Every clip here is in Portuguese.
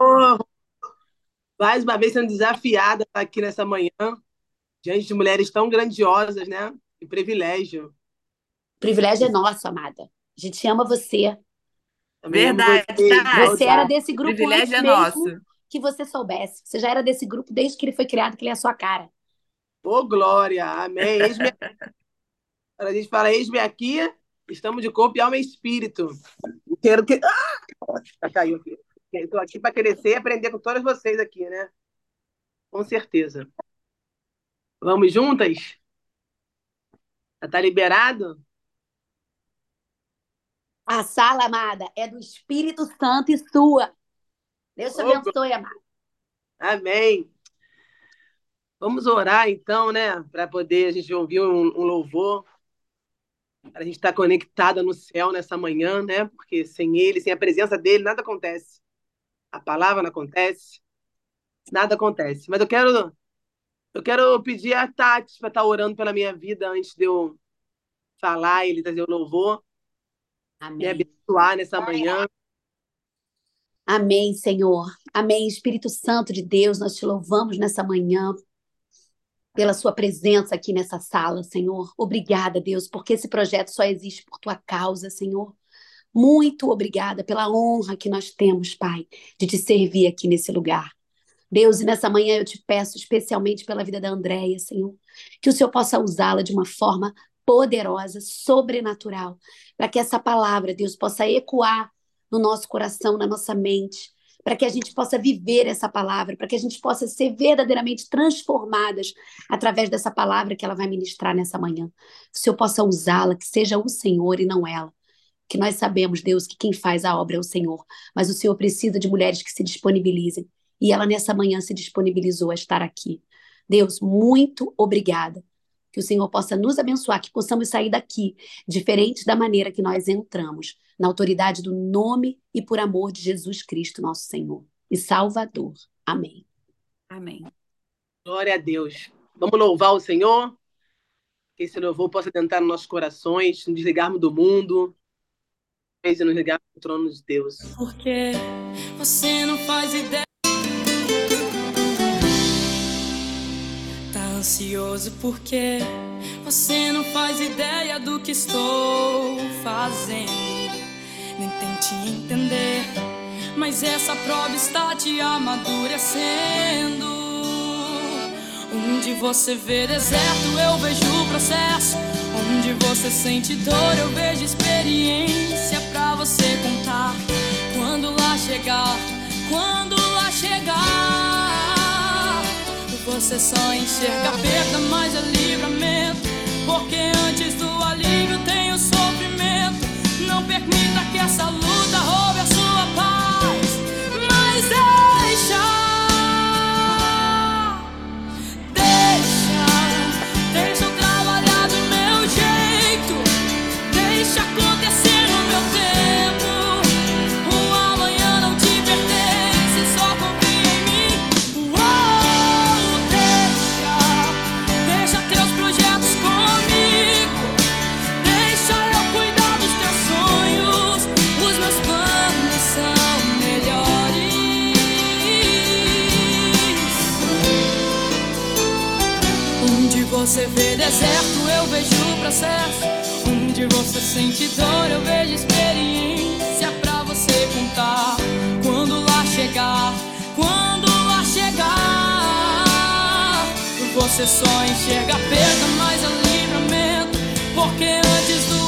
Oh, mais uma vez sendo desafiada aqui nessa manhã, diante de mulheres tão grandiosas, né? Que privilégio. O privilégio é nosso, amada. A gente ama você. Também Verdade. Você, você era desse grupo privilégio é nosso. que você soubesse. Você já era desse grupo desde que ele foi criado, que ele é a sua cara. Ô, oh, glória! Amém. Eis-me... a gente fala, eis-me aqui, estamos de corpo e alma e espírito. Quero que... Ah! Já caiu aqui. Estou aqui para crescer e aprender com todas vocês aqui, né? Com certeza. Vamos juntas? Já está liberado? A sala, amada, é do Espírito Santo e sua. Deus te abençoe, amada. Amém. Vamos orar, então, né? Para poder a gente ouvir um, um louvor. Para a gente estar tá conectada no céu nessa manhã, né? Porque sem ele, sem a presença dele, nada acontece. A palavra não acontece. Nada acontece. Mas eu quero eu quero pedir a Tati para estar tá orando pela minha vida antes de eu falar e trazer o louvor. Amém. Me abençoar nessa manhã. Amém, Senhor. Amém. Espírito Santo de Deus, nós te louvamos nessa manhã pela sua presença aqui nessa sala, Senhor. Obrigada, Deus, porque esse projeto só existe por tua causa, Senhor. Muito obrigada pela honra que nós temos, Pai, de te servir aqui nesse lugar. Deus, e nessa manhã eu te peço especialmente pela vida da Andréia, Senhor, que o Senhor possa usá-la de uma forma poderosa, sobrenatural, para que essa palavra, Deus, possa ecoar no nosso coração, na nossa mente, para que a gente possa viver essa palavra, para que a gente possa ser verdadeiramente transformadas através dessa palavra que ela vai ministrar nessa manhã. Que o Senhor possa usá-la, que seja o Senhor e não ela. Que nós sabemos, Deus, que quem faz a obra é o Senhor, mas o Senhor precisa de mulheres que se disponibilizem. E ela nessa manhã se disponibilizou a estar aqui. Deus, muito obrigada que o Senhor possa nos abençoar, que possamos sair daqui diferente da maneira que nós entramos, na autoridade do nome e por amor de Jesus Cristo, nosso Senhor e Salvador. Amém. Amém. Glória a Deus. Vamos louvar o Senhor, que esse louvor possa tentar nos nossos corações, nos desligarmos do mundo e nos ligarmos do trono de Deus. Porque você não faz ideia. Ansioso porque você não faz ideia do que estou fazendo. Nem tente entender, mas essa prova está te amadurecendo. Onde você vê deserto, eu vejo o processo. Onde você sente dor, eu vejo experiência pra você contar. Quando lá chegar, quando lá chegar. Você só enxerga perda, mas é livramento. Porque antes do alívio tem o sofrimento. Não permita que essa luta roube a sua paz. Mas deixa. Você vê deserto, eu vejo processo. Onde você sente dor, eu vejo experiência pra você contar. Quando lá chegar, quando lá chegar, você só enxerga perda, mas é livramento. Porque antes do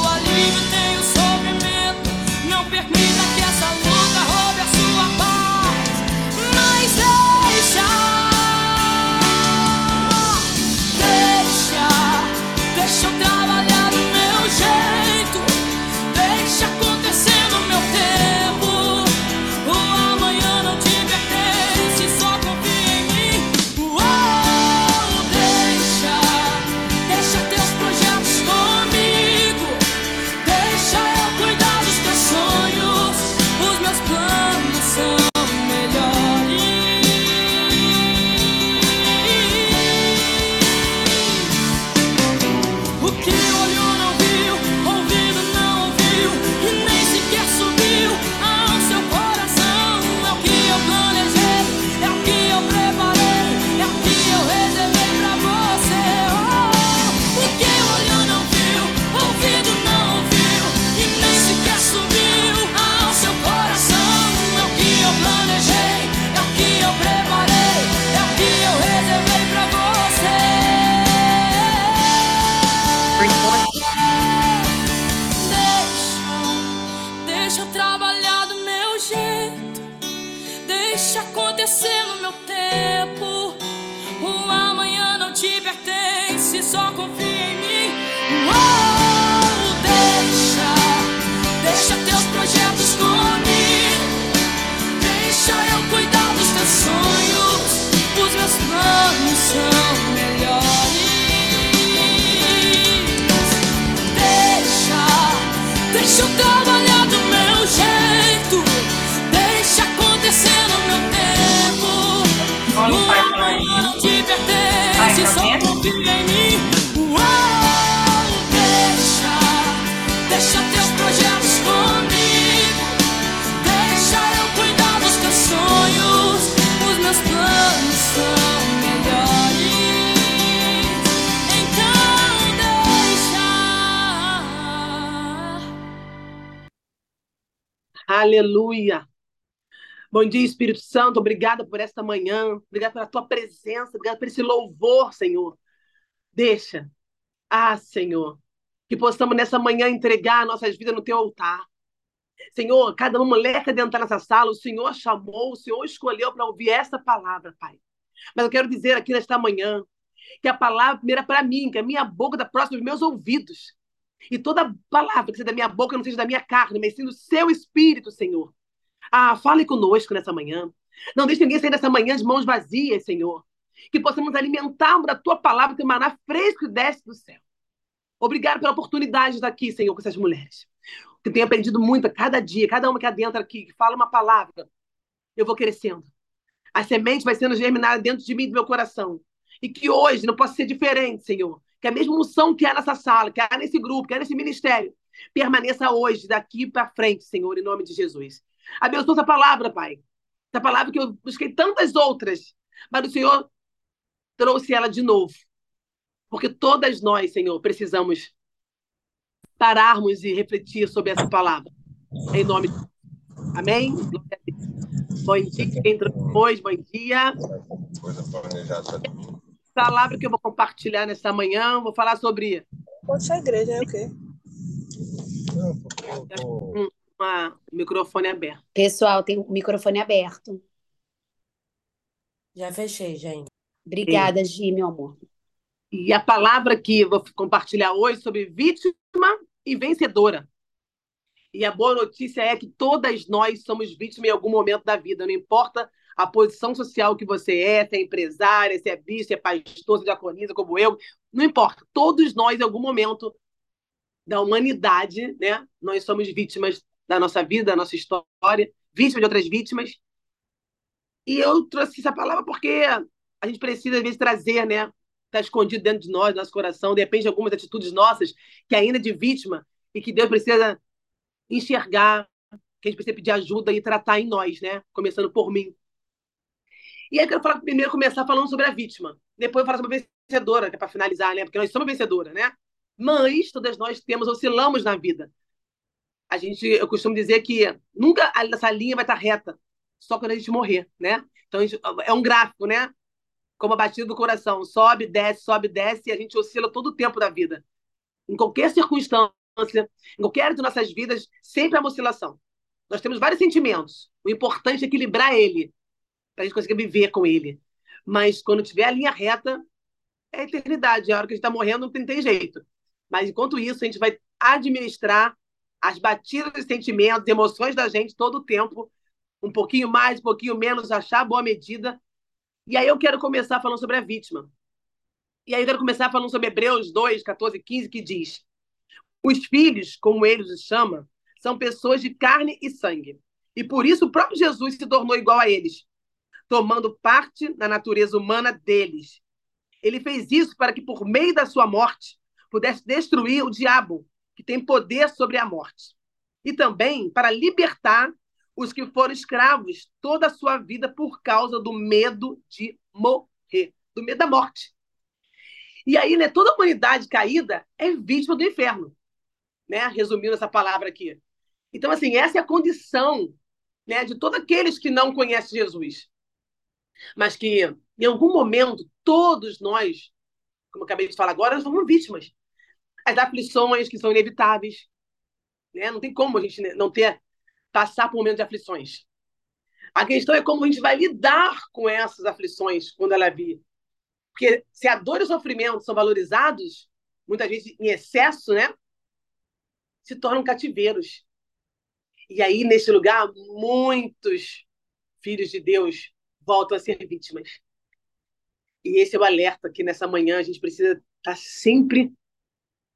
Aleluia. Bom dia, Espírito Santo. Obrigada por esta manhã. Obrigada pela tua presença. Obrigada por esse louvor, Senhor. Deixa. Ah, Senhor. Que possamos nessa manhã entregar nossas vidas no teu altar. Senhor, cada mulher que dentro nessa sala, o Senhor chamou, o Senhor escolheu para ouvir essa palavra, Pai. Mas eu quero dizer aqui nesta manhã que a palavra primeira para mim, que a minha boca da próxima dos meus ouvidos. E toda palavra que seja da minha boca não seja da minha carne, mas sim do seu espírito, Senhor. Ah, fale conosco nessa manhã. Não deixe ninguém sair dessa manhã de mãos vazias, Senhor. Que possamos alimentar da tua palavra, que maná fresco e desce do céu. Obrigado pela oportunidade de estar aqui, Senhor, com essas mulheres. Que tenho aprendido muito a cada dia, cada uma que adentra aqui, que fala uma palavra, eu vou crescendo. A semente vai sendo germinada dentro de mim, do meu coração. E que hoje não possa ser diferente, Senhor. Que a mesma unção que há nessa sala, que há nesse grupo, que há nesse ministério, permaneça hoje, daqui para frente, Senhor, em nome de Jesus. Abençoa essa palavra, Pai. Essa palavra que eu busquei tantas outras, mas o Senhor trouxe ela de novo. Porque todas nós, Senhor, precisamos pararmos e refletir sobre essa palavra. Em nome de. Amém? Bom dia, quem entrou depois, bom dia. Coisa planejada para domingo. Palavra que eu vou compartilhar nessa manhã, vou falar sobre Poxa, a igreja é o quê? Uma, o microfone aberto. Pessoal, tem o microfone aberto. Já fechei, gente. Obrigada, Gi, meu amor. E a palavra que eu vou compartilhar hoje sobre vítima e vencedora. E a boa notícia é que todas nós somos vítimas em algum momento da vida, não importa a posição social que você é, se é empresária, se é bicho, se é pastor, se é diaconisa, como eu, não importa. Todos nós, em algum momento da humanidade, né, nós somos vítimas da nossa vida, da nossa história, vítimas de outras vítimas. E eu trouxe essa palavra porque a gente precisa, às vezes, trazer, né? Está escondido dentro de nós, nosso coração, de repente, algumas atitudes nossas, que ainda é de vítima, e que Deus precisa enxergar, que a gente precisa pedir ajuda e tratar em nós, né? Começando por mim. E aí eu quero falar, primeiro começar falando sobre a vítima. Depois eu falar sobre a vencedora, que é para finalizar, né? Porque nós somos vencedora, né? Mas todas nós temos, oscilamos na vida. A gente, eu costumo dizer que nunca essa linha vai estar reta, só quando a gente morrer, né? Então gente, é um gráfico, né? Como a batida do coração, sobe, desce, sobe, desce, e a gente oscila todo o tempo da vida. Em qualquer circunstância, em qualquer de nossas vidas, sempre há uma oscilação. Nós temos vários sentimentos. O importante é equilibrar ele, para a gente conseguir viver com ele. Mas quando tiver a linha reta, é a eternidade. A hora que a gente está morrendo, não tem, tem jeito. Mas enquanto isso, a gente vai administrar as batidas de sentimentos, emoções da gente todo o tempo, um pouquinho mais, um pouquinho menos, achar a boa medida. E aí eu quero começar falando sobre a vítima. E aí eu quero começar falando sobre Hebreus 2, 14, 15, que diz: Os filhos, como eles os chamam, são pessoas de carne e sangue. E por isso o próprio Jesus se tornou igual a eles, tomando parte na natureza humana deles. Ele fez isso para que, por meio da sua morte, pudesse destruir o diabo, que tem poder sobre a morte. E também para libertar os que foram escravos toda a sua vida por causa do medo de morrer, do medo da morte. E aí, né, toda a humanidade caída é vítima do inferno, né? Resumindo essa palavra aqui. Então, assim, essa é a condição, né, de todos aqueles que não conhecem Jesus. Mas que, em algum momento, todos nós, como eu acabei de falar agora, somos vítimas. As aflições que são inevitáveis, né? Não tem como a gente não ter passar por um momento de aflições. A questão é como a gente vai lidar com essas aflições quando ela vir. Porque se a dor e o sofrimento são valorizados, muitas vezes em excesso, né? Se tornam cativeiros. E aí, nesse lugar, muitos filhos de Deus voltam a ser vítimas. E esse é o alerta que nessa manhã a gente precisa estar tá sempre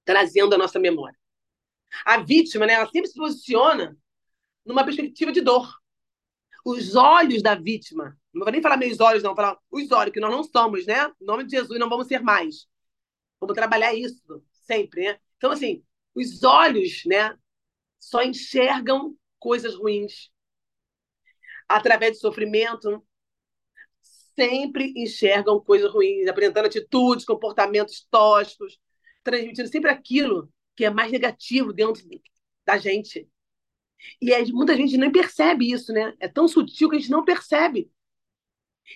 trazendo a nossa memória. A vítima, né, ela sempre se posiciona numa perspectiva de dor. Os olhos da vítima, não vou nem falar meus olhos, não, vou falar os olhos, que nós não somos, né? Em nome de Jesus, não vamos ser mais. Vamos trabalhar isso sempre, né? Então, assim, os olhos, né, só enxergam coisas ruins. Através de sofrimento, sempre enxergam coisas ruins, apresentando atitudes, comportamentos tóxicos, transmitindo sempre aquilo que é mais negativo dentro da gente. E aí, muita gente nem percebe isso, né? É tão sutil que a gente não percebe.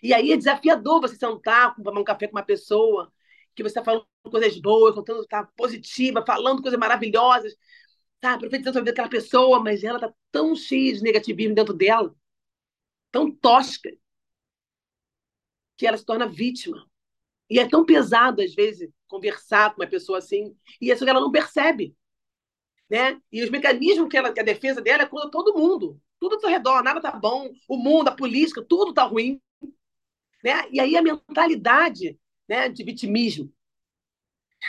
E aí é desafiador você sentar, tomar um café com uma pessoa que você está falando coisas boas, contando, tá positiva, falando coisas maravilhosas, tá profetizando sobre aquela pessoa, mas ela tá tão cheia de negativismo dentro dela, tão tosca, que ela se torna vítima. E é tão pesado, às vezes, conversar com uma pessoa assim, e isso ela não percebe. Né? E os mecanismos que, ela, que a defesa dela é contra todo mundo. Tudo ao redor, nada tá bom, o mundo, a política, tudo tá ruim. Né? E aí a mentalidade né, de vitimismo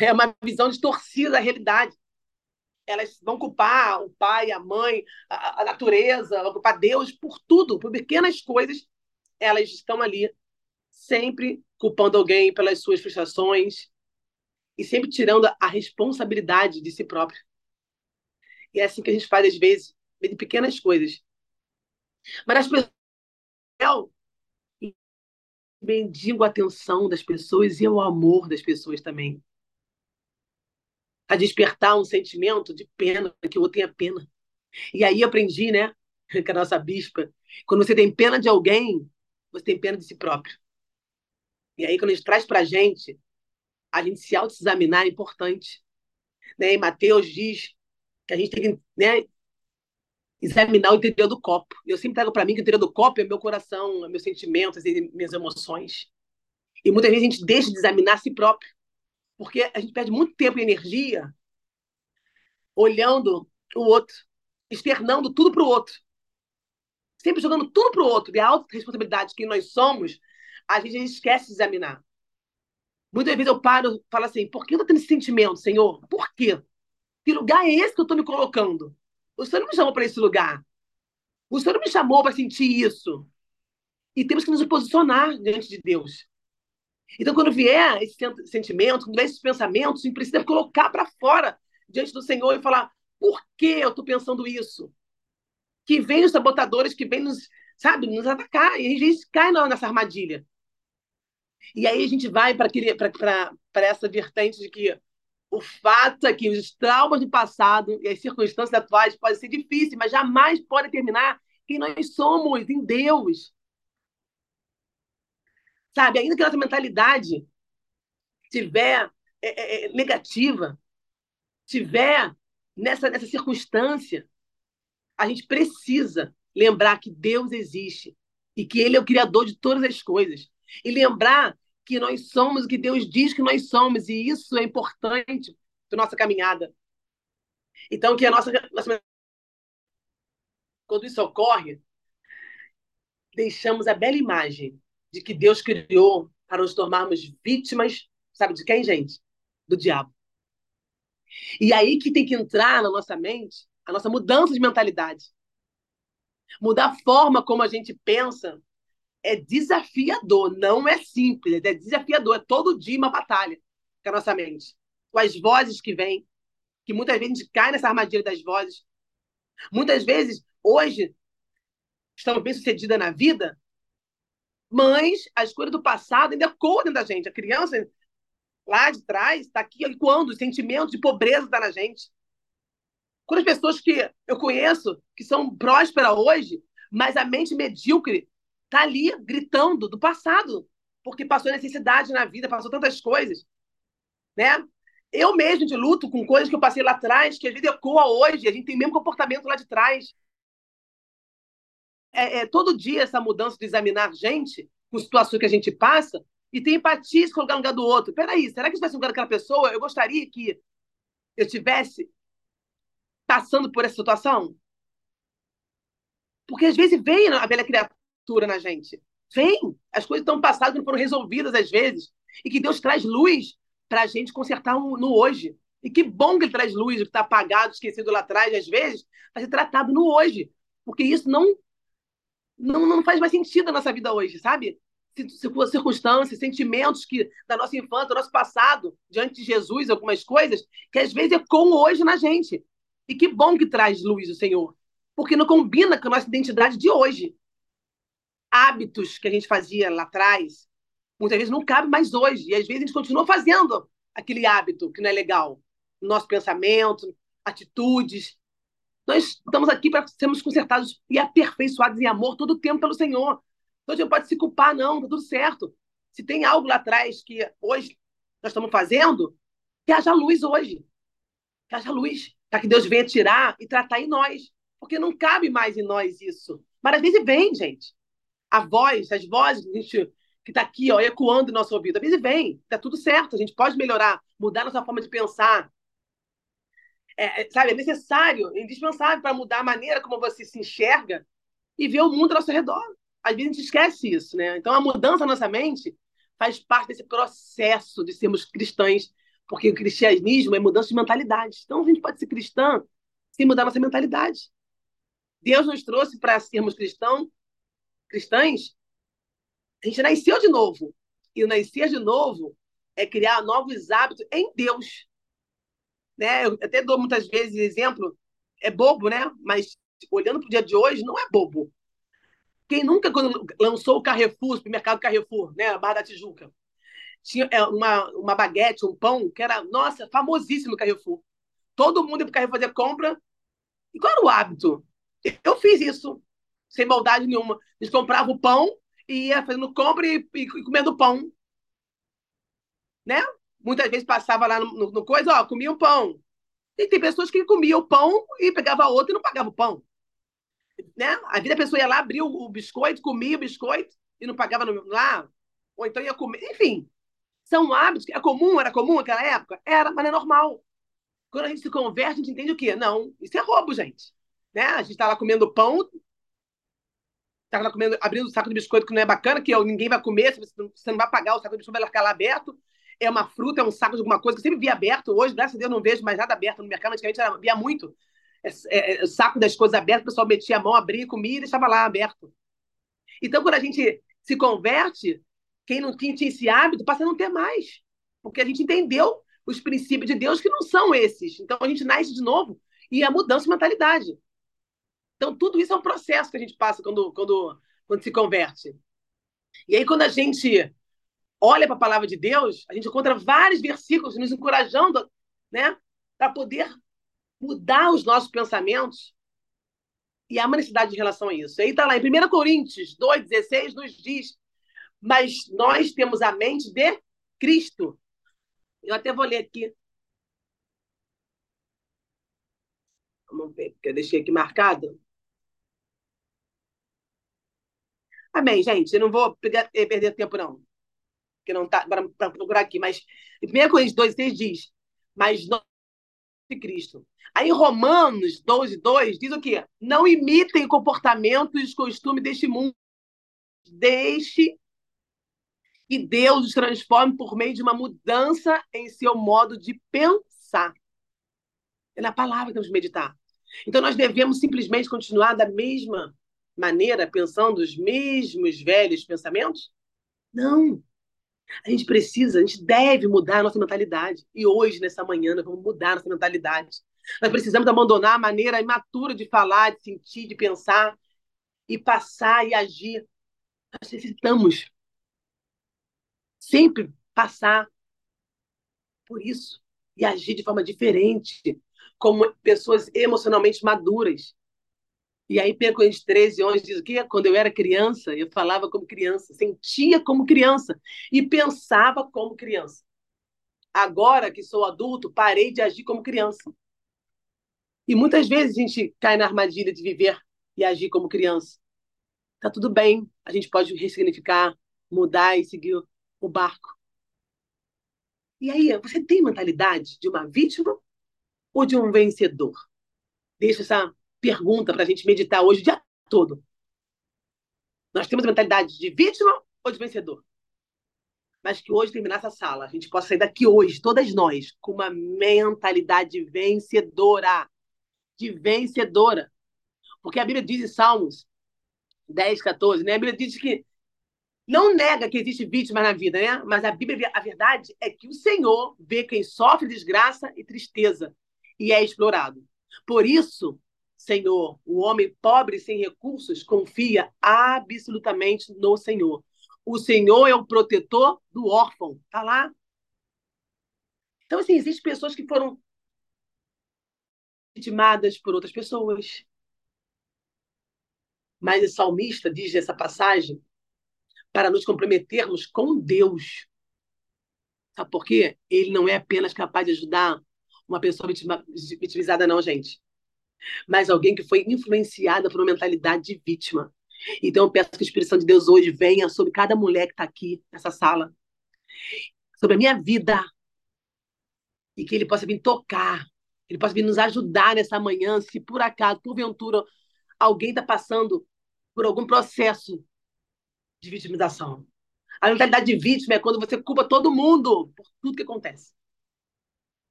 é uma visão distorcida da realidade. Elas vão culpar o pai, a mãe, a, a natureza, vão culpar Deus por tudo, por pequenas coisas. Elas estão ali sempre culpando alguém pelas suas frustrações e sempre tirando a responsabilidade de si próprio. E é assim que a gente faz, às vezes, de pequenas coisas. Mas as pessoas bendigo a atenção das pessoas e o amor das pessoas também. A despertar um sentimento de pena, que eu tenha pena. E aí aprendi, né, com a nossa bispa, quando você tem pena de alguém, você tem pena de si próprio. E aí, quando a gente traz para a gente, a gente se auto-examinar é importante. Né? E Mateus diz que a gente tem que né, examinar o interior do copo. Eu sempre trago para mim que o interior do copo é meu coração, é meus sentimentos e minhas emoções. E muitas vezes a gente deixa de examinar a si próprio, porque a gente perde muito tempo e energia olhando o outro, externando tudo para o outro. Sempre jogando tudo para o outro. E a alta responsabilidade que nós somos a gente esquece de examinar. Muitas vezes eu paro e falo assim: por que eu estou tendo esse sentimento, Senhor? Por quê? Que lugar é esse que eu estou me colocando? O Senhor não me chamou para esse lugar. O Senhor não me chamou para sentir isso. E temos que nos posicionar diante de Deus. Então, quando vier esse sentimento, quando vier esses pensamentos, a gente precisa colocar para fora diante do Senhor e falar: por que eu estou pensando isso? Que vem os sabotadores, que vem nos, sabe, nos atacar. E a gente cai nessa armadilha. E aí a gente vai para essa vertente de que o fato é que os traumas do passado e as circunstâncias atuais podem ser difíceis, mas jamais podem terminar quem nós somos em Deus. Sabe, ainda que nossa mentalidade tiver é, é, é, negativa, tiver nessa, nessa circunstância, a gente precisa lembrar que Deus existe e que Ele é o Criador de todas as coisas. E lembrar que nós somos o que Deus diz que nós somos, e isso é importante para nossa caminhada. Então, que a nossa, nossa. Quando isso ocorre, deixamos a bela imagem de que Deus criou para nos tornarmos vítimas, sabe de quem, gente? Do diabo. E aí que tem que entrar na nossa mente a nossa mudança de mentalidade. Mudar a forma como a gente pensa é desafiador, não é simples, é desafiador, é todo dia uma batalha com a nossa mente. Com as vozes que vêm, que muitas vezes a gente cai nessa armadilha das vozes. Muitas vezes, hoje, estamos bem sucedidas na vida, mas a escolha do passado ainda ecoa dentro da gente. A criança lá de trás está aqui ecoando, o sentimento de pobreza está na gente. Quando as pessoas que eu conheço, que são prósperas hoje, mas a mente medíocre tá ali gritando do passado, porque passou necessidade na vida, passou tantas coisas, né? Eu mesmo de luto com coisas que eu passei lá atrás, que às vezes ecoa hoje, a gente tem o mesmo comportamento lá de trás. é, é, todo dia essa mudança de examinar gente com situações que a gente passa e ter empatia se colocar no lugar do outro. Peraí, será que se estivesse no lugar daquela pessoa, eu gostaria que eu estivesse passando por essa situação? Porque às vezes vem a velha criatura na gente. Vem. As coisas estão passadas, não foram resolvidas às vezes. E que Deus traz luz para a gente consertar no hoje. E que bom que ele traz luz, o que está apagado, esquecido lá atrás, às vezes, vai ser tratado no hoje. Porque isso não, não, não faz mais sentido na nossa vida hoje, sabe? circunstâncias, sentimentos que da nossa infância, do nosso passado, diante de Jesus, algumas coisas, que às vezes é com hoje na gente. E que bom que traz luz o Senhor, porque não combina com a nossa identidade de hoje. Hábitos que a gente fazia lá atrás, muitas vezes não cabe mais hoje. E às vezes a gente continua fazendo aquele hábito que não é legal. Nosso pensamento, atitudes. Nós estamos aqui para sermos consertados e aperfeiçoados em amor todo o tempo pelo Senhor. Então a gente não pode se culpar, não, tá tudo certo. Se tem algo lá atrás que hoje nós estamos fazendo, que haja luz hoje. Que haja luz. Para que Deus venha tirar e tratar em nós. Porque não cabe mais em nós isso. Mas às vezes vem, gente. A voz, as vozes que gente que está aqui, ó, ecoando no nosso ouvido. Às vezes vem, tá tudo certo, a gente pode melhorar, mudar nossa forma de pensar. É, é sabe, é necessário, é indispensável para mudar a maneira como você se enxerga e ver o mundo ao nosso redor às vezes a gente esquece isso, né? Então a mudança na nossa mente faz parte desse processo de sermos cristãos, porque o cristianismo é mudança de mentalidade. Então a gente pode ser cristã sem mudar nossa mentalidade. Deus nos trouxe para sermos cristão, cristãs. A gente nasceu de novo. E o nascer de novo é criar novos hábitos em Deus. Né? Eu até dou muitas vezes exemplo, é bobo, né? Mas olhando para o dia de hoje, não é bobo. Quem nunca, quando lançou o Carrefour, o supermercado Carrefour, né, a Barra da Tijuca, tinha é, uma, uma baguete, um pão, que era, nossa, famosíssimo no Carrefour. Todo mundo ia para o Carrefour fazer compra. E qual era o hábito? Eu fiz isso, sem maldade nenhuma. Eles compravam o pão e ia fazendo compra e, e, e comendo pão. Né? Muitas vezes passava lá no, no, no coisa, ó, comia o pão. E tem pessoas que comiam o pão e pegava outro e não pagava o pão né? A vida a pessoa ia lá, abria o biscoito, comia o biscoito e não pagava no, lá, ou então ia comer, enfim. São hábitos, é comum, era comum naquela época? Era, mas é normal. Quando a gente se converte, a gente entende o quê? Não, isso é roubo, gente. Né? A gente está lá comendo pão, está lá comendo, abrindo o saco de biscoito que não é bacana, que ninguém vai comer, você não, você não vai pagar, o saco de biscoito vai ficar lá aberto. É uma fruta, é um saco de alguma coisa que eu sempre via aberto. Hoje, graças a Deus, não vejo mais nada aberto no mercado. Antigamente era, via muito é, é, saco das coisas aberto, o pessoal metia a mão, abria, comia e deixava lá aberto. Então, quando a gente se converte, quem não tinha, tinha esse hábito passa a não ter mais. Porque a gente entendeu os princípios de Deus que não são esses. Então, a gente nasce de novo e a mudança de mentalidade. Então, tudo isso é um processo que a gente passa quando, quando, quando se converte. E aí, quando a gente olha para a palavra de Deus, a gente encontra vários versículos nos encorajando né, para poder mudar os nossos pensamentos. E há uma necessidade em relação a isso. Aí está lá, em 1 Coríntios 2,16 nos diz, mas nós temos a mente de Cristo. Eu até vou ler aqui. Vamos ver, porque eu deixei aqui marcado. Amém, gente. Eu não vou perder, eh, perder tempo, não. Porque não está para procurar aqui. Mas em 1 Coríntios 2,6 diz: Mas nós de Cristo. Aí Romanos 12, 2 diz o quê? Não imitem comportamentos e costumes deste mundo. Deixe que Deus os transforme por meio de uma mudança em seu modo de pensar. É na palavra que temos meditar. Então nós devemos simplesmente continuar da mesma maneira, pensando os mesmos velhos pensamentos? Não. A gente precisa, a gente deve mudar a nossa mentalidade. E hoje, nessa manhã, nós vamos mudar a nossa mentalidade. Nós precisamos abandonar a maneira imatura de falar, de sentir, de pensar e passar e agir. Nós necessitamos sempre passar por isso e agir de forma diferente, como pessoas emocionalmente maduras. E aí, Pedro Coríntios 13, 11 diz o quê? Quando eu era criança, eu falava como criança, sentia como criança e pensava como criança. Agora que sou adulto, parei de agir como criança. E muitas vezes a gente cai na armadilha de viver e agir como criança. Tá tudo bem, a gente pode ressignificar, mudar e seguir o barco. E aí, você tem mentalidade de uma vítima ou de um vencedor? Deixa essa pergunta para a gente meditar hoje o dia todo. Nós temos a mentalidade de vítima ou de vencedor? Mas que hoje, terminar essa sala, a gente possa sair daqui hoje, todas nós, com uma mentalidade vencedora. De vencedora. Porque a Bíblia diz em Salmos 10, 14, né? A Bíblia diz que não nega que existe vítima na vida, né? Mas a Bíblia, a verdade é que o Senhor vê quem sofre desgraça e tristeza e é explorado. Por isso, Senhor, o homem pobre sem recursos confia absolutamente no Senhor. O Senhor é o protetor do órfão. Tá lá. Então, assim, existem pessoas que foram vitimadas por outras pessoas. Mas o salmista diz nessa passagem para nos comprometermos com Deus. Sabe por quê? Ele não é apenas capaz de ajudar uma pessoa vitimizada, não, gente. Mas alguém que foi influenciada por uma mentalidade de vítima. Então, eu peço que a Espírito Santo de Deus hoje venha sobre cada mulher que está aqui nessa sala, sobre a minha vida, e que ele possa vir tocar, ele possa vir nos ajudar nessa manhã, se por acaso, porventura, alguém está passando por algum processo de vitimização. A mentalidade de vítima é quando você culpa todo mundo por tudo que acontece.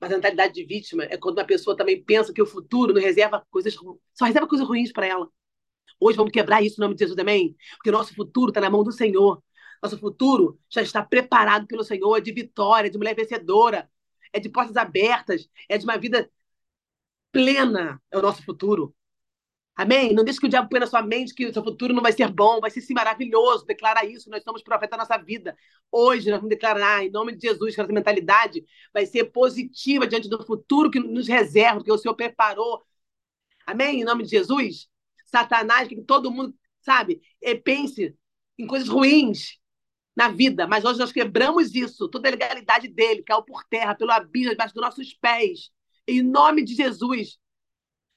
Mas a mentalidade de vítima é quando uma pessoa também pensa que o futuro não reserva coisas só reserva coisas ruins para ela. Hoje vamos quebrar isso em nome de Jesus também, porque nosso futuro está na mão do Senhor. Nosso futuro já está preparado pelo Senhor, é de vitória, de mulher vencedora, é de portas abertas, é de uma vida plena. É o nosso futuro. Amém? Não deixe que o diabo ponha na sua mente que o seu futuro não vai ser bom, vai ser sim maravilhoso. Declara isso, nós somos profetas da nossa vida. Hoje nós vamos declarar, em nome de Jesus, que essa mentalidade vai ser positiva diante do futuro que nos reserva, que o Senhor preparou. Amém? Em nome de Jesus. Satanás, que todo mundo, sabe, pense em coisas ruins na vida, mas hoje nós quebramos isso, toda a legalidade dele, caiu por terra, pelo abismo, debaixo dos nossos pés. Em nome de Jesus.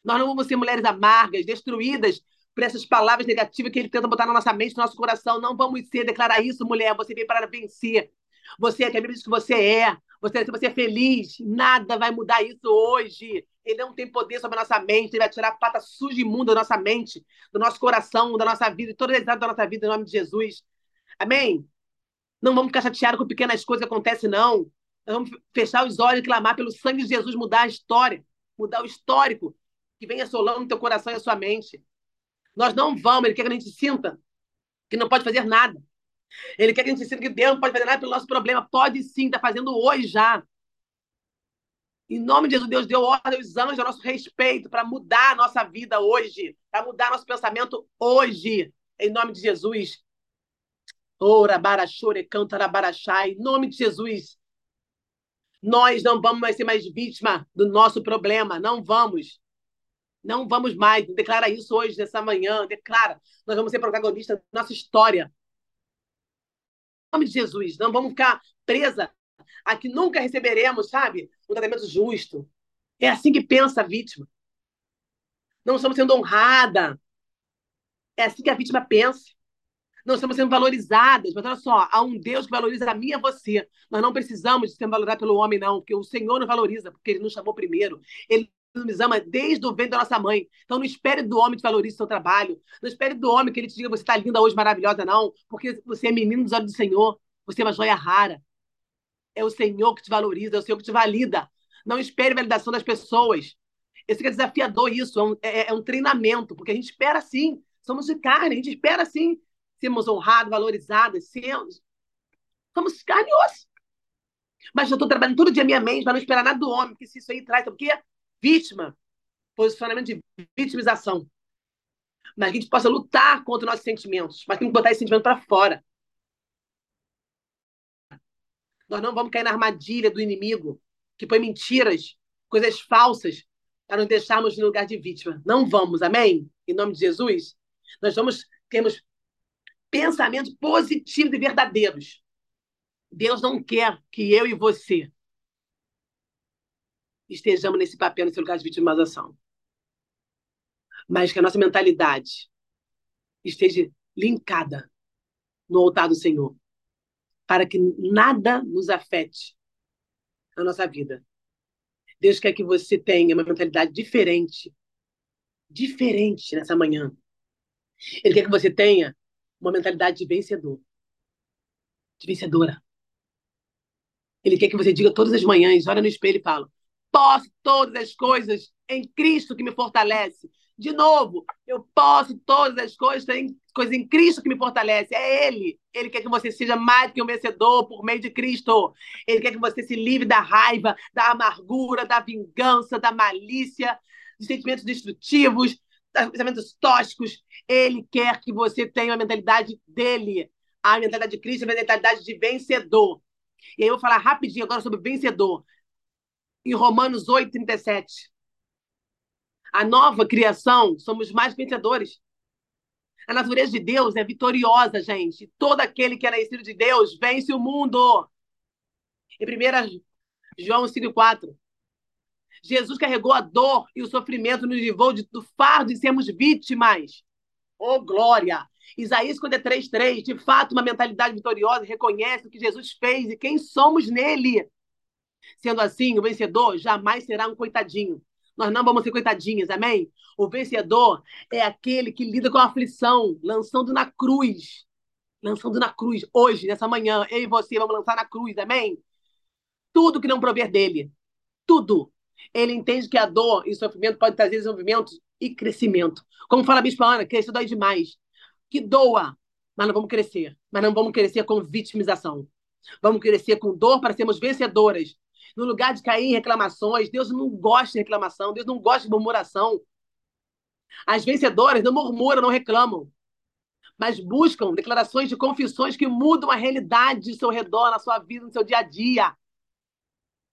Nós não vamos ser mulheres amargas, destruídas por essas palavras negativas que ele tenta botar na nossa mente, no nosso coração. Não vamos ser, declarar isso, mulher. Você veio para vencer. Você é que a Bíblia diz que você é. Você, se você é feliz, nada vai mudar isso hoje. Ele não tem poder sobre a nossa mente. Ele vai tirar a pata suja e imunda da nossa mente, do nosso coração, da nossa vida, de toda a da nossa vida, em nome de Jesus. Amém? Não vamos ficar chateados com pequenas coisas que acontecem, não. Nós vamos fechar os olhos e clamar pelo sangue de Jesus, mudar a história, mudar o histórico, que vem assolando teu coração e a sua mente. Nós não vamos, ele quer que a gente sinta que não pode fazer nada. Ele quer que a gente sinta que Deus não pode fazer nada pelo nosso problema. Pode sim, está fazendo hoje já. Em nome de Jesus, Deus deu ordem aos anjos a nosso respeito para mudar a nossa vida hoje, para mudar nosso pensamento hoje. Em nome de Jesus. Ora, barachore, canta, em nome de Jesus. Nós não vamos mais ser mais vítima do nosso problema, não vamos. Não vamos mais. Declara isso hoje, nessa manhã. Declara. Nós vamos ser protagonistas da nossa história. Em nome de Jesus. Não vamos ficar presa a que nunca receberemos, sabe? Um tratamento justo. É assim que pensa a vítima. Não estamos sendo honrada. É assim que a vítima pensa. Não estamos sendo valorizadas. Mas olha só, há um Deus que valoriza a mim e a você. Nós não precisamos de ser valorizados pelo homem, não, porque o Senhor nos valoriza, porque Ele nos chamou primeiro. Ele nos ama desde o ventre da nossa mãe. Então não espere do homem que valorize o seu trabalho. Não espere do homem que ele te diga você está linda hoje, maravilhosa, não. Porque você é menino dos olhos do Senhor. Você é uma joia rara. É o Senhor que te valoriza, é o Senhor que te valida. Não espere validação das pessoas. Esse é desafiador isso, é um, é, é um treinamento, porque a gente espera sim, somos de carne, a gente espera sim sermos honrados, valorizados, sermos. Somos carne e osso. Mas eu estou trabalhando todo dia minha mente para não esperar nada do homem, porque se isso aí traz, porque vítima, posicionamento de vitimização. Mas que a gente possa lutar contra os nossos sentimentos, mas tem que botar esse sentimento para fora. Nós não vamos cair na armadilha do inimigo, que põe mentiras, coisas falsas, para nos deixarmos no lugar de vítima. Não vamos, amém? Em nome de Jesus. Nós vamos termos pensamentos positivos e verdadeiros. Deus não quer que eu e você estejamos nesse papel, nesse lugar de vitimização. Mas que a nossa mentalidade esteja linkada no altar do Senhor, para que nada nos afete na nossa vida. Deus quer que você tenha uma mentalidade diferente, diferente nessa manhã. Ele quer que você tenha uma mentalidade de vencedor, de vencedora. Ele quer que você diga todas as manhãs, olha no espelho e fala: posso todas as coisas em Cristo que me fortalece. De novo, eu posso todas as coisas, tem coisa em Cristo que me fortalece. É Ele. Ele quer que você seja mais que um vencedor por meio de Cristo. Ele quer que você se livre da raiva, da amargura, da vingança, da malícia, dos sentimentos destrutivos, dos pensamentos tóxicos. Ele quer que você tenha a mentalidade dele. A mentalidade de Cristo é a mentalidade de vencedor. E aí eu vou falar rapidinho agora sobre vencedor. Em Romanos 8, 37. A nova criação, somos mais vencedores. A natureza de Deus é vitoriosa, gente. Todo aquele que é nascido de Deus vence o mundo. Em 1 João 5,4. Jesus carregou a dor e o sofrimento, nos livrou do fardo de sermos vítimas. Oh, glória! Isaías 53,3. De fato, uma mentalidade vitoriosa reconhece o que Jesus fez e quem somos nele. Sendo assim, o vencedor jamais será um coitadinho. Nós não vamos ser coitadinhas, amém? O vencedor é aquele que lida com a aflição, lançando na cruz. Lançando na cruz. Hoje, nessa manhã, eu e você vamos lançar na cruz, amém? Tudo que não prover dele. Tudo. Ele entende que a dor e o sofrimento podem trazer desenvolvimento e crescimento. Como fala a Bispa Ana, crescer dói demais. Que doa, mas não vamos crescer. Mas não vamos crescer com vitimização. Vamos crescer com dor para sermos vencedoras no lugar de cair em reclamações. Deus não gosta de reclamação, Deus não gosta de murmuração. As vencedoras não murmuram, não reclamam, mas buscam declarações de confissões que mudam a realidade ao seu redor, na sua vida, no seu dia a dia.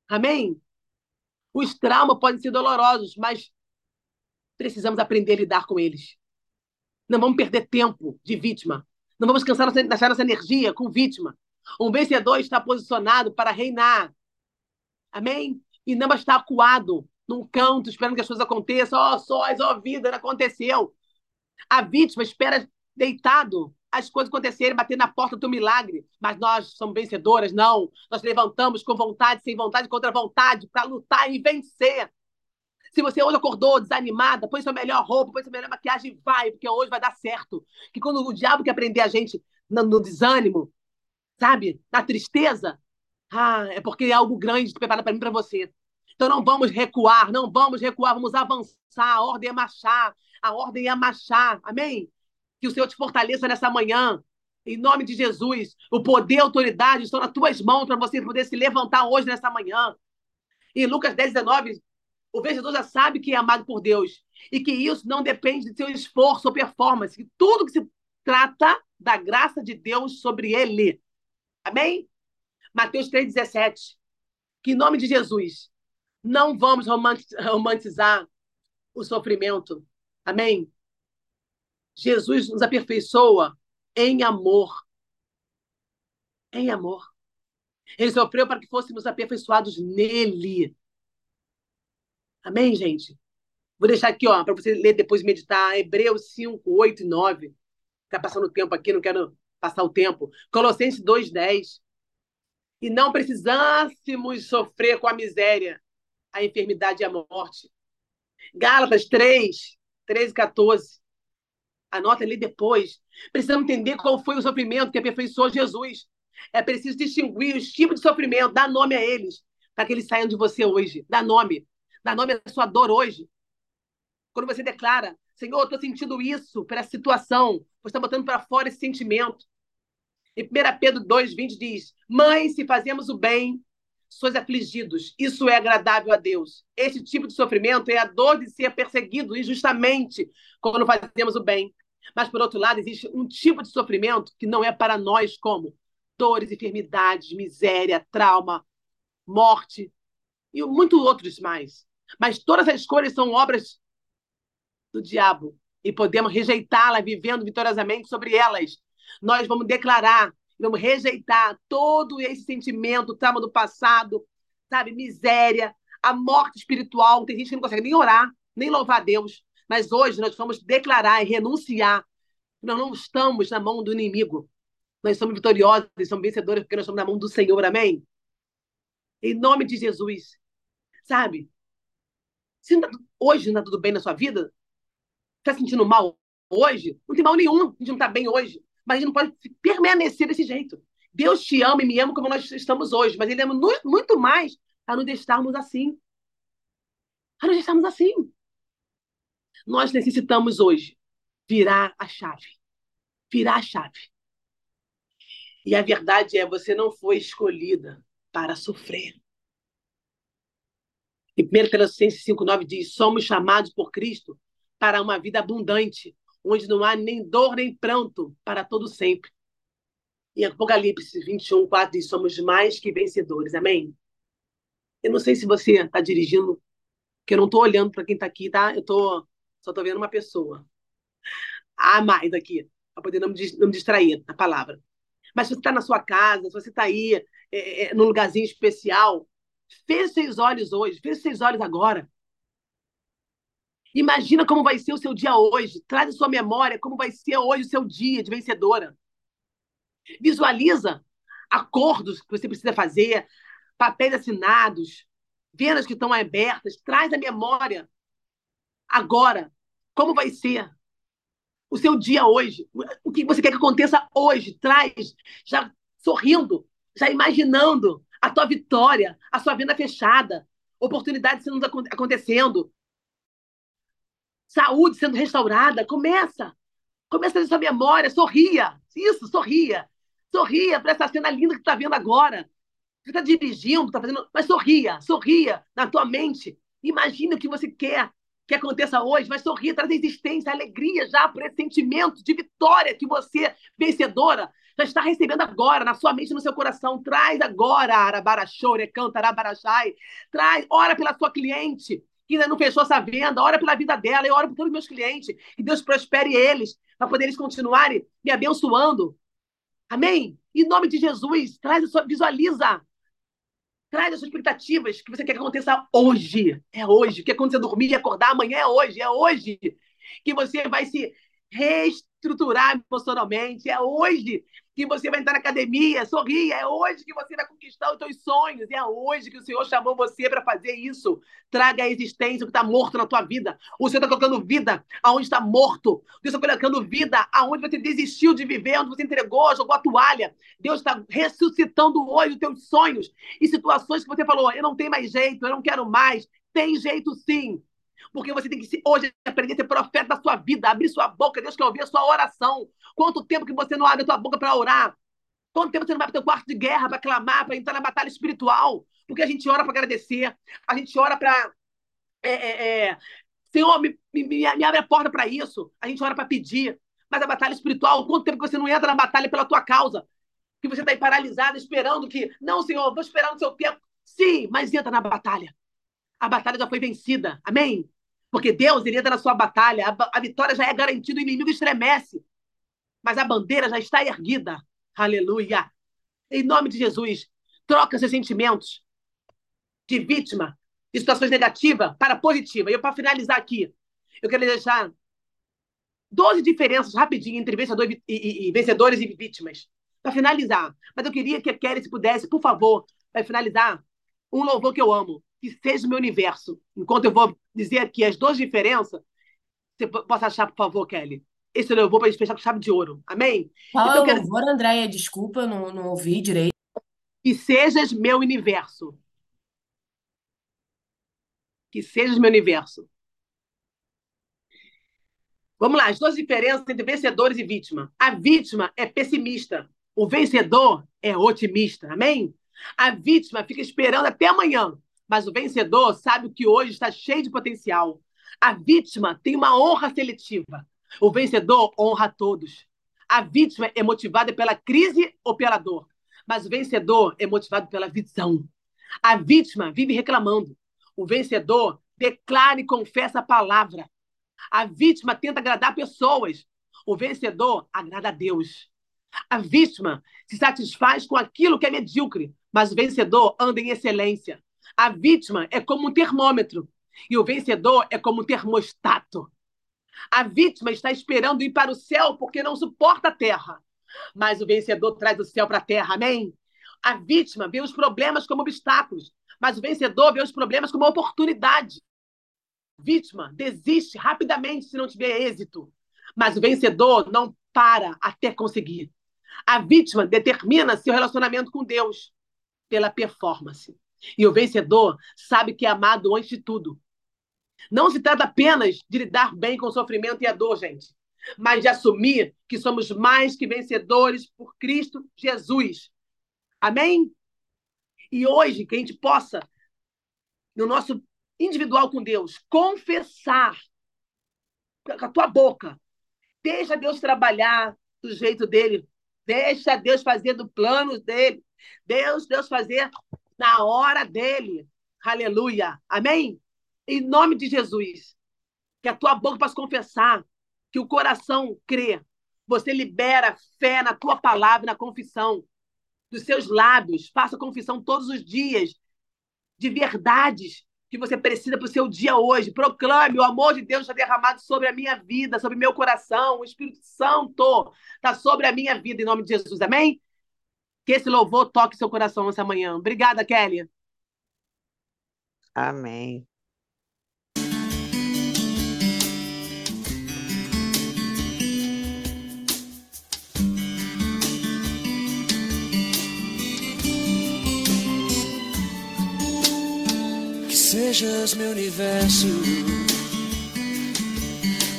Amém? Os traumas podem ser dolorosos, mas precisamos aprender a lidar com eles. Não vamos perder tempo de vítima. Não vamos cansar nossa, nossa energia com vítima. Um vencedor está posicionado para reinar Amém? E não estar acuado num canto, esperando que as coisas aconteçam. Ó, oh, sóis, ó, oh, vida, não aconteceu. A vítima espera deitado as coisas acontecerem, bater na porta do milagre. Mas nós somos vencedoras, não. Nós levantamos com vontade, sem vontade, contra vontade, para lutar e vencer. Se você hoje acordou desanimada, põe sua melhor roupa, põe sua melhor maquiagem vai, porque hoje vai dar certo. Que quando o diabo quer prender a gente no, no desânimo, sabe? Na tristeza, ah, é porque é algo grande preparado para mim para você. Então não vamos recuar, não vamos recuar, vamos avançar. A ordem é marchar, a ordem é marchar. Amém? Que o Senhor te fortaleça nessa manhã. Em nome de Jesus, o poder e a autoridade estão nas tuas mãos para você poder se levantar hoje, nessa manhã. Em Lucas 10, 19, o vencedor já sabe que é amado por Deus e que isso não depende de seu esforço ou performance, que tudo que se trata da graça de Deus sobre ele. Amém? Mateus 3,17. Que em nome de Jesus, não vamos romantizar o sofrimento. Amém? Jesus nos aperfeiçoa em amor. Em amor. Ele sofreu para que fôssemos aperfeiçoados nele. Amém, gente? Vou deixar aqui, ó, para você ler depois meditar, Hebreus 5, 8 e 9. Está passando o tempo aqui, não quero passar o tempo. Colossenses 2, 10 e não precisássemos sofrer com a miséria, a enfermidade e a morte. Gálatas 3, 13 e 14. Anota ali depois. Precisamos entender qual foi o sofrimento que aperfeiçoou Jesus. É preciso distinguir os tipos de sofrimento, dar nome a eles, para que eles saiam de você hoje. Dá nome. Dá nome à sua dor hoje. Quando você declara, Senhor, estou sentindo isso para a situação, você está botando para fora esse sentimento. Em 1 Pedro 2,20 diz: Mãe, se fazemos o bem, sois afligidos. Isso é agradável a Deus. Esse tipo de sofrimento é a dor de ser perseguido injustamente quando fazemos o bem. Mas, por outro lado, existe um tipo de sofrimento que não é para nós, como dores, enfermidades, miséria, trauma, morte e muitos outros mais. Mas todas as escolhas são obras do diabo e podemos rejeitá-las vivendo vitoriosamente sobre elas nós vamos declarar, vamos rejeitar todo esse sentimento, trauma do passado, sabe? Miséria, a morte espiritual. Tem gente que não consegue nem orar, nem louvar a Deus. Mas hoje nós vamos declarar e renunciar Nós não estamos na mão do inimigo. Nós somos vitoriosos, somos vencedores porque nós estamos na mão do Senhor, amém? Em nome de Jesus. Sabe? Se tá, hoje não está tudo bem na sua vida, está sentindo mal hoje, não tem mal nenhum, a gente não está bem hoje. Mas a gente não pode permanecer desse jeito. Deus te ama e me ama como nós estamos hoje, mas Ele ama muito mais a nos deixarmos assim. A nos deixarmos assim. Nós necessitamos hoje virar a chave. Virar a chave. E a verdade é, você não foi escolhida para sofrer. E 1 Tessalonicenses 5,9 diz: somos chamados por Cristo para uma vida abundante, onde não há nem dor nem pranto para todo sempre. Em Apocalipse 21, 4 diz: somos mais que vencedores. Amém? Eu não sei se você está dirigindo, que eu não estou olhando para quem está aqui, tá? Eu tô, só estou vendo uma pessoa. Ah, mais aqui, para poder não me, não me distrair na palavra. Mas se você está na sua casa, se você está aí é, é, num lugarzinho especial, feche seus olhos hoje, feche seus olhos agora. Imagina como vai ser o seu dia hoje. Traz a sua memória como vai ser hoje o seu dia de vencedora. Visualiza acordos que você precisa fazer, papéis assinados, vendas que estão abertas. Traz a memória agora como vai ser o seu dia hoje, o que você quer que aconteça hoje, traz, já sorrindo, já imaginando a tua vitória, a sua venda fechada, oportunidades sendo acontecendo, saúde sendo restaurada. Começa, começa a sua memória, sorria, isso, sorria, sorria para essa cena linda que está vendo agora. Você está dirigindo, está fazendo, mas sorria, sorria na tua mente. Imagine o que você quer que aconteça hoje, vai sorrir, traz existência, alegria já por esse sentimento de vitória que você, vencedora, já está recebendo agora, na sua mente, no seu coração. Traz agora, Arabarachore, Cantarabarachai. Traz, ora pela sua cliente, que ainda não fechou essa venda, ora pela vida dela, e ora por todos os meus clientes. Que Deus prospere eles, para poder eles continuarem me abençoando. Amém? Em nome de Jesus, traz a sua, visualiza Traz as suas expectativas que você quer que aconteça hoje. É hoje. Que é quando você dormir e acordar, amanhã é hoje. É hoje que você vai se reestruturar emocionalmente. É hoje que você vai entrar na academia, sorria. É hoje que você vai conquistar os seus sonhos. É hoje que o Senhor chamou você para fazer isso. Traga a existência o que está morto na tua vida. O Senhor está colocando vida aonde está morto. Deus está colocando vida aonde você desistiu de viver, onde você entregou, jogou a toalha. Deus está ressuscitando hoje os teus sonhos e situações que você falou: eu não tenho mais jeito, eu não quero mais. Tem jeito sim. Porque você tem que hoje aprender a ser profeta da sua vida, abrir sua boca, Deus quer ouvir a sua oração. Quanto tempo que você não abre a sua boca para orar? Quanto tempo você não vai para o quarto de guerra para clamar, para entrar na batalha espiritual? Porque a gente ora para agradecer, a gente ora para. É, é, é... Senhor, me, me, me, abre a porta para isso. A gente ora para pedir. Mas a batalha espiritual, quanto tempo que você não entra na batalha pela tua causa? Que você está aí paralisado, esperando que. Não, Senhor, vou esperar no seu tempo. Sim, mas entra na batalha. A batalha já foi vencida. Amém? Porque Deus ele entra na sua batalha. A, a vitória já é garantida, o inimigo estremece mas a bandeira já está erguida. Aleluia. Em nome de Jesus, troca seus sentimentos de vítima, de situações negativas para positiva. E para finalizar aqui, eu quero deixar 12 diferenças rapidinho entre vencedor e, e, e vencedores e vítimas. Para finalizar. Mas eu queria que a Kelly, se pudesse, por favor, para finalizar, um louvor que eu amo, que seja o meu universo. Enquanto eu vou dizer aqui as duas diferenças, você possa achar, por favor, Kelly esse louvor para a gente fechar com chave de ouro. Amém? Fala então, quero... louvor, Andréia, desculpa, não, não ouvi direito. Que sejas meu universo. Que sejas meu universo. Vamos lá, as duas diferenças entre vencedores e vítima. A vítima é pessimista, o vencedor é otimista. Amém? A vítima fica esperando até amanhã, mas o vencedor sabe que hoje está cheio de potencial. A vítima tem uma honra seletiva. O vencedor honra a todos. A vítima é motivada pela crise ou pela dor, mas o vencedor é motivado pela visão. A vítima vive reclamando. O vencedor declara e confessa a palavra. A vítima tenta agradar pessoas. O vencedor agrada a Deus. A vítima se satisfaz com aquilo que é medíocre, mas o vencedor anda em excelência. A vítima é como um termômetro e o vencedor é como um termostato. A vítima está esperando ir para o céu porque não suporta a terra. Mas o vencedor traz o céu para a terra, amém? A vítima vê os problemas como obstáculos, mas o vencedor vê os problemas como oportunidade. Vítima desiste rapidamente se não tiver êxito, mas o vencedor não para até conseguir. A vítima determina seu relacionamento com Deus pela performance. E o vencedor sabe que é amado antes de tudo. Não se trata apenas de lidar bem com o sofrimento e a dor, gente, mas de assumir que somos mais que vencedores por Cristo Jesus. Amém? E hoje, que a gente possa, no nosso individual com Deus, confessar com a tua boca. Deixa Deus trabalhar do jeito dele. Deixa Deus fazer do plano dele. Deus, Deus fazer na hora dele. Aleluia. Amém? Em nome de Jesus. Que a tua boca possa confessar, que o coração crê. Você libera fé na tua palavra, na confissão dos seus lábios. Faça confissão todos os dias de verdades que você precisa para o seu dia hoje. Proclame o amor de Deus está derramado sobre a minha vida, sobre meu coração. O Espírito Santo está sobre a minha vida, em nome de Jesus. Amém? Que esse louvor toque seu coração essa manhã. Obrigada, Kelly. Amém. sejas meu universo.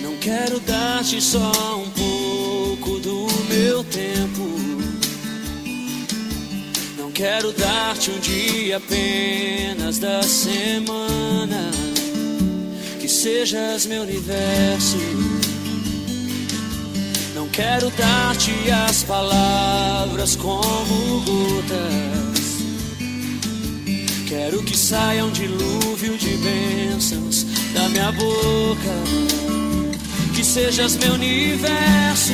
Não quero dar-te só um pouco do meu tempo. Quero dar-te um dia apenas da semana. Que sejas meu universo. Não quero dar-te as palavras como gotas Quero que saia um dilúvio de bênçãos da minha boca. Que sejas meu universo.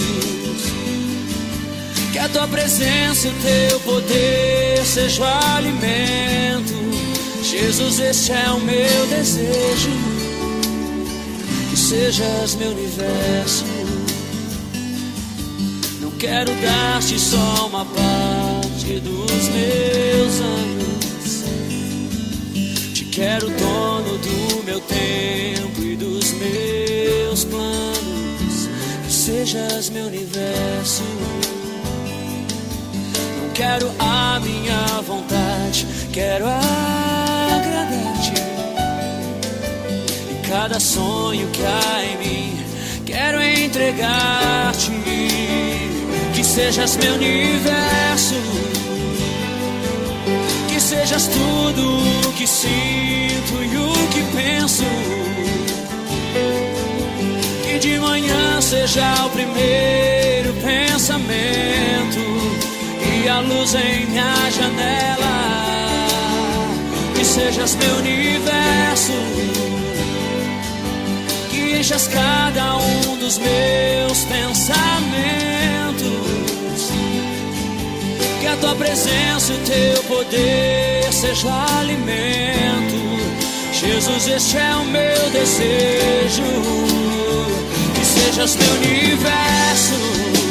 Que a tua presença e o teu poder seja o alimento. Jesus, este é o meu desejo. Que sejas meu universo. Não quero dar-te só uma parte dos meus anos Quero dono do meu tempo e dos meus planos. Que sejas meu universo. Quero a minha vontade, quero agradar-te. E cada sonho que há em mim, quero entregar-te. Que sejas meu universo sejas tudo o que sinto e o que penso. Que de manhã seja o primeiro pensamento a luz em minha janela. Que sejas meu universo. Que enchas cada um dos meus pensamentos que a tua presença e o teu poder seja alimento. Jesus, este é o meu desejo. Que sejas meu universo.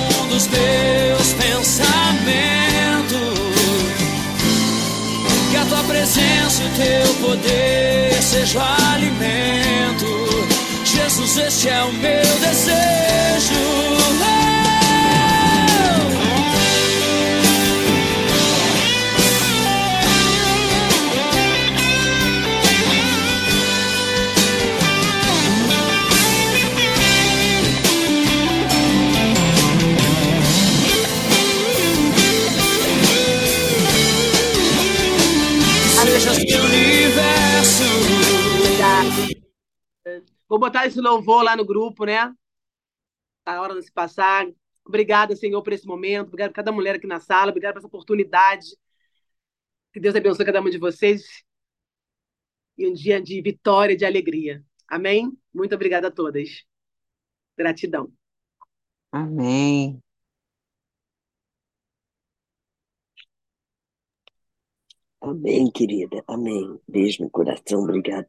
teu poder seja o alimento. Jesus, este é o meu desejo. Vou botar esse louvor lá no grupo, né? A hora de se passar. Obrigada, Senhor, por esse momento. Obrigada por cada mulher aqui na sala. Obrigada por essa oportunidade. Que Deus abençoe cada um de vocês. E um dia de vitória, de alegria. Amém? Muito obrigada a todas. Gratidão. Amém. Amém, querida. Amém. Beijo no coração. Obrigada.